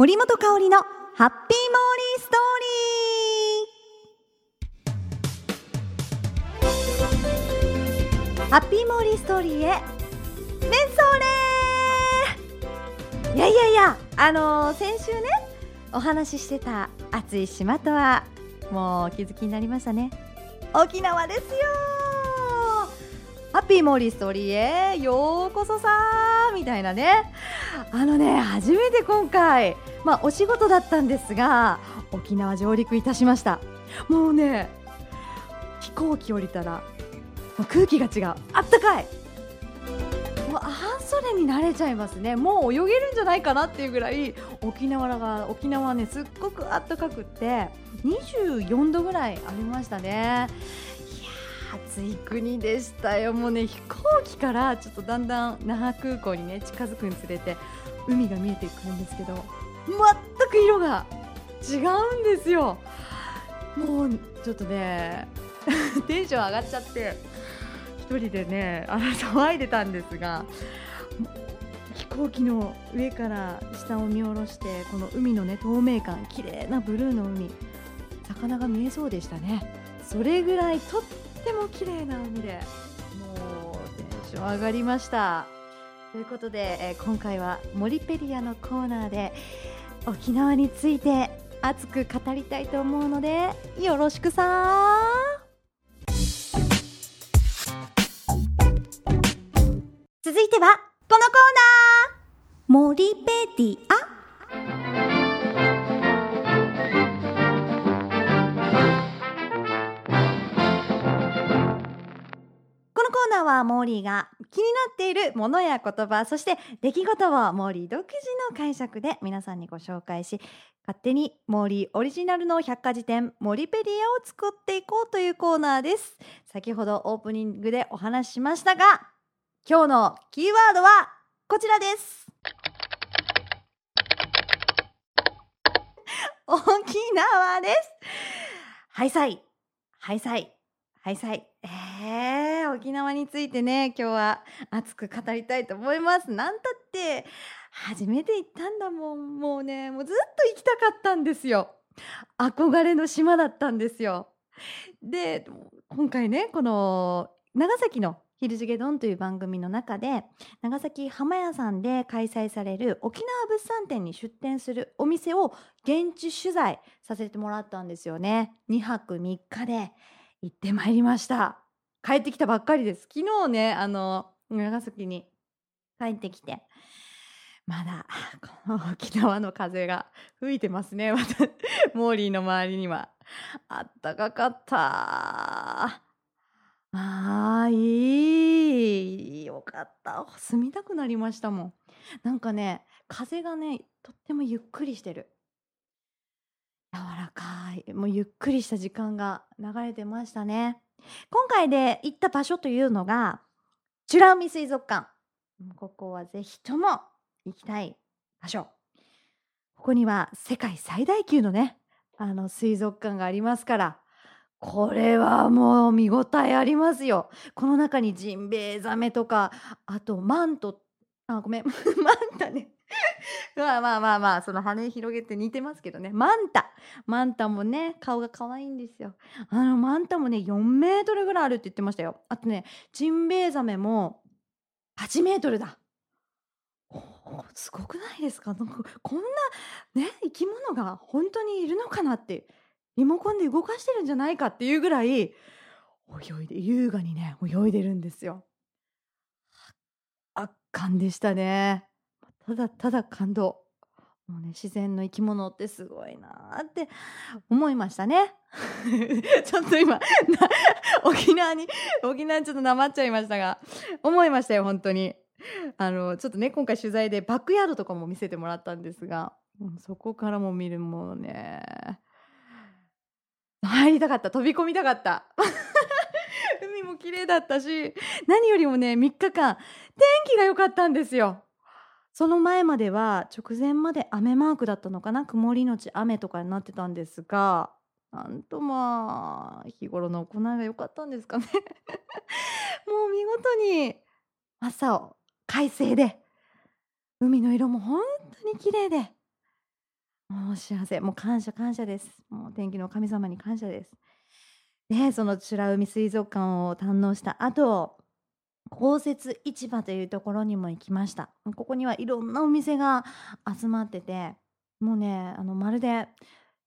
森本香里のハッピーモーリーストーリー。ハッピーモーリーストーリーへ。メンソーレいやいやいやあのー、先週ねお話ししてた暑い島とはもうお気づきになりましたね。沖縄ですよハッピーモリーストリーへようこそさーみたいなね。あのね初めて今回まあお仕事だったんですが沖縄上陸いたしました。もうね飛行機降りたら空気が違う。あったかい。もう半袖に慣れちゃいますね。もう泳げるんじゃないかなっていうぐらい沖縄が沖縄はねすっごくあったかくって24度ぐらいありましたね。暑い国でしたよ、もうね飛行機からちょっとだんだん那覇空港にね近づくにつれて海が見えてくるんですけど全く色が違うんですよ。もうちょっとね テンション上がっちゃって1人でねあの騒いでたんですが飛行機の上から下を見下ろしてこの海のね透明感綺麗なブルーの海魚が見えそうでしたねそれぐらいとっても綺麗な海でもうテンション上がりました。ということで、えー、今回はモリペリアのコーナーで沖縄について熱く語りたいと思うのでよろしくさ続いてはこのコーナー。モリペディア。モーリーが気になっているものや言葉そして出来事をモーリー独自の解釈で皆さんにご紹介し勝手にモーリーオリジナルの百科事典モリペディアを作っていこうというコーナーです。先ほどオープニングでお話ししましたが今日のキーワードはこちらです。沖縄です。ハイサイ。ハイサイ。ハイサイえー、沖縄についてね今日は熱く語りたいと思います。なんたって初めて行ったんだもん。もうねもうずっと行きたかったんですよ。憧れの島だったんですよ。で今回ねこの長崎のヒルズゲドンという番組の中で長崎浜屋さんで開催される沖縄物産展に出店するお店を現地取材させてもらったんですよね。2泊3日で。行ってまいりました帰ってきたばっかりです。昨日ね、あの、長崎に帰ってきて、まだ、この沖縄の風が吹いてますね。また、モーリーの周りには。あったかかった。ああ、いい。よかった。住みたくなりましたもん。なんかね、風がね、とってもゆっくりしてる。柔らかい。もうゆっくりした時間が流れてましたね。今回で行った場所というのが、美ら海水族館。ここはぜひとも行きたい場所。ここには世界最大級のね、あの水族館がありますから、これはもう見応えありますよ。この中にジンベエザメとか、あとマント、あ、ごめん、マンタね。まあまあまあまあ、その羽広げて似てますけどね。マンタ。マンタもね、顔が可愛いんですよ。あの、マンタもね、4メートルぐらいあるって言ってましたよ。あとね、ジンベエザメも8メートルだ。すごくないですかこんなね、生き物が本当にいるのかなって、リモコンで動かしてるんじゃないかっていうぐらい、泳いで、優雅にね、泳いでるんですよ。圧巻でしたね。ただただ感動。もうね、自然の生き物ってすごいなって思いましたね。ちょっと今、沖縄に、沖縄にちょっとなまっちゃいましたが、思いましたよ、本当に。あの、ちょっとね、今回取材でバックヤードとかも見せてもらったんですが、そこからも見るものね、入りたかった、飛び込みたかった。海も綺麗だったし、何よりもね、3日間、天気が良かったんですよ。その前までは直前まで雨マークだったのかな？曇りのち雨とかになってたんですがなんとまあ日頃の行いが良かったんですかね もう見事に朝を快晴で海の色も本当に綺麗でもう幸せ、もう感謝感謝です。もう天気の神様に感謝です。で、その美ら海水族館を堪能した後、公設市場というところにも行きました。ここにはいろんなお店が集まってて、もうね、あの、まるで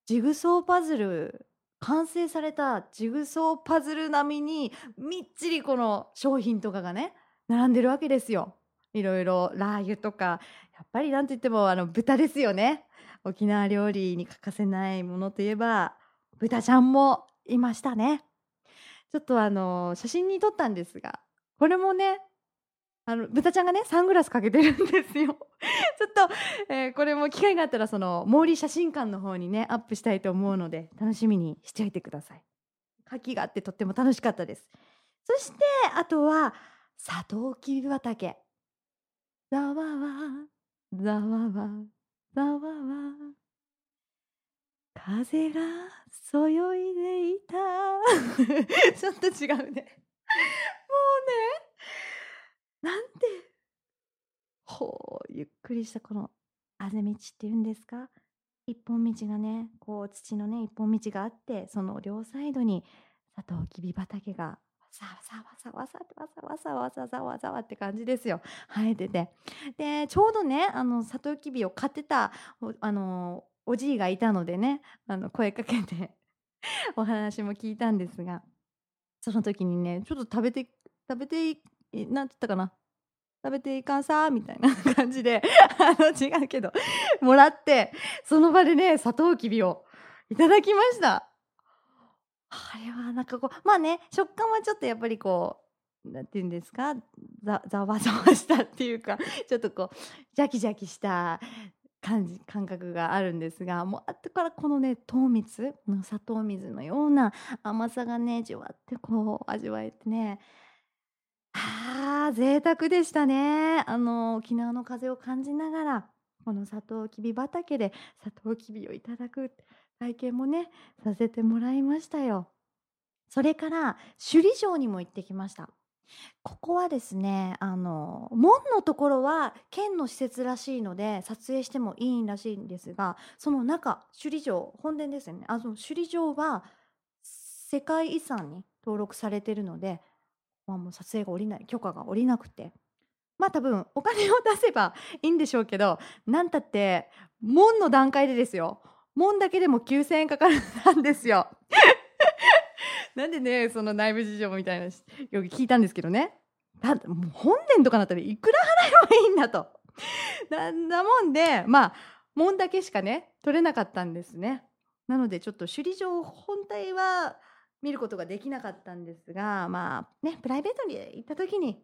ジグソーパズル、完成されたジグソーパズル並みにみっちりこの商品とかがね、並んでるわけですよ。いろいろラー油とか、やっぱりなんといってもあの豚ですよね。沖縄料理に欠かせないものといえば、豚ちゃんもいましたね。ちょっとあの、写真に撮ったんですが、これもね、あの、豚ちゃんがね、サングラスかけてるんですよ。ちょっと、えー、これも機会があったら、その、毛利写真館の方にね、アップしたいと思うので、楽しみにしておいてください。牡蠣があってとっても楽しかったです。そして、あとは、サトウキビ畑。ざわわ、ざわわ、ざわわ。風がそよいでいた。ちょっと違うね。なんて、ほう、ゆっくりしたこのあぜ道っていうんですか？一本道がね、こう土のね、一本道があって、その両サイドにサトウキビ畑がわさわさわさわさわさわさわさわさわって感じですよ。生えてて。で、ちょうどね、あの、サトウキビを買ってた、あの、おじいがいたのでね、あの、声かけてお話も聞いたんですが、その時にね、ちょっと食べて、食べてなんて言ったかな食べていかんさ？みたいな感じで あの違うけどもらってその場でねサトウキビをいただきました。あれはなんかこうまあね食感はちょっとやっぱりこうなんて言うんですか？ざわざわしたっていうか ちょっとこうジャキジャキした感じ感覚があるんですがもう後からこのね糖蜜？の砂糖水のような甘さがねじわってこう味わえてね贅沢でしたね。あの、沖縄の風を感じながら、このサトウキビ畑でサトウキビをいただく体験もね、させてもらいましたよ。それから、首里城にも行ってきました。ここはですね、あの、門のところは県の施設らしいので、撮影してもいいらしいんですが、その中、首里城、本殿ですよね。あの、首里城は世界遺産に登録されてるので、まあ、もう撮影が下りない許可が下りなくて。まあ多分お金を出せばいいんでしょうけどなんたって門の段階でですよ。門だけでも9000円かかるんですよ。なんでねその内部事情みたいなよく聞いたんですけどね。だもう本殿とかなったらいくら払えばいいんだと。なんだもんでまあ門だけしかね取れなかったんですね。なのでちょっと首里城本体は見ることができなかったんですが、まあね、プライベートに行った時に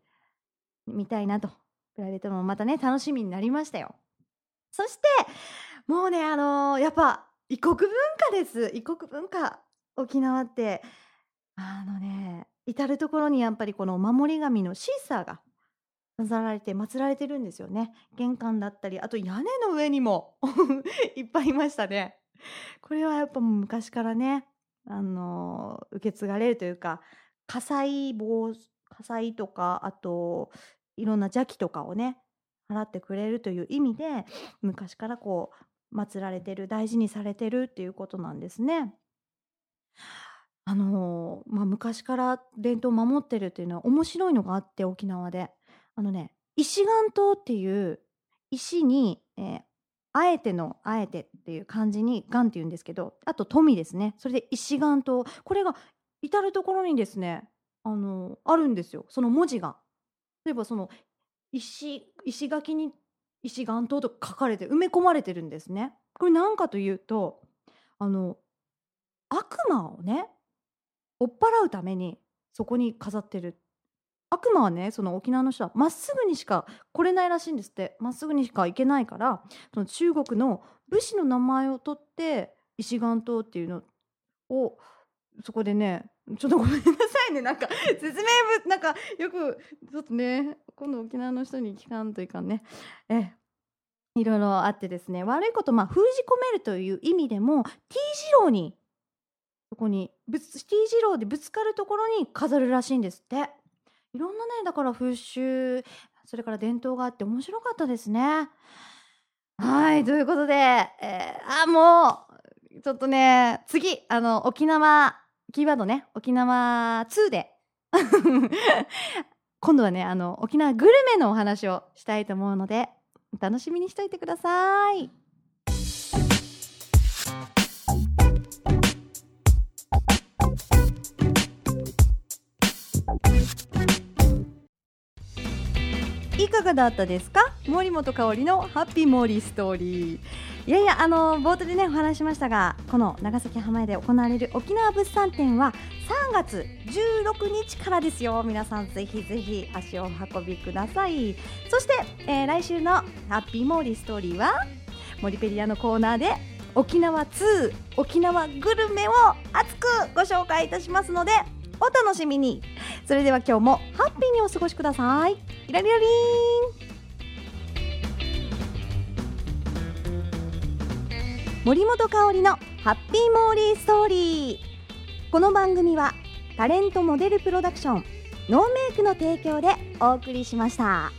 見たいなと。プライベートもまたね、楽しみになりましたよ。そして、もうね、あのー、やっぱ異国文化です。異国文化。沖縄って、あのね、至る所にやっぱりこの守り神のシーサーが飾られて祀られてるんですよね。玄関だったり、あと屋根の上にも いっぱいいましたね。これはやっぱ昔からね、あの受け継がれるというか火災防火災とかあといろんな邪気とかをね払ってくれるという意味で昔からこう祀られてる大事にされてるっていうことなんですね。あのまあ、昔から伝統を守ってるっていうのは面白いのがあって沖縄であのね石岩島っていう石に、えー、あえてのあえてっていう漢字にがんって言うんですけどあと富ですね。それで石岩とこれが至る所にですねあのあるんですよ。その文字が。例えばその石石垣に石岩島と書かれて埋め込まれてるんですね。これ何かというとあの悪魔をね追っ払うためにそこに飾ってる悪魔はねその沖縄の人はまっすぐにしか来れないらしいんですって。まっすぐにしか行けないからその中国の武士の名前を取って石岩島っていうのをそこでねちょっとごめんなさいね。なんか説明文なんかよくちょっとね今度沖縄の人に聞かんといかんね。えいろいろあってですね。悪いことまあ封じ込めるという意味でも T 字路にそこに T 字路でぶつかるところに飾るらしいんですって。いろんなねだから風習それから伝統があって面白かったですね。はい、ということで、えー、あ、もう、ちょっとね、次、あの、沖縄、キーワードね、沖縄2で、今度はね、あの、沖縄グルメのお話をしたいと思うので、お楽しみにしといてください。いかがだったですか？森本香里のハッピーモーリーストーリー。いやいやあの冒頭でねお話ししましたがこの長崎浜屋で行われる沖縄物産展は3月16日からですよ。皆さんぜひぜひ足を運びください。そして、えー、来週のハッピーモーリーストーリーはモリペリアのコーナーで沖縄2沖縄グルメを熱くご紹介いたしますのでお楽しみに。それでは今日もハッピーにお過ごしください。イラリラリン森本香里のハッピーモーリーストーリーこの番組はタレントモデルプロダクションノーメイクの提供でお送りしました。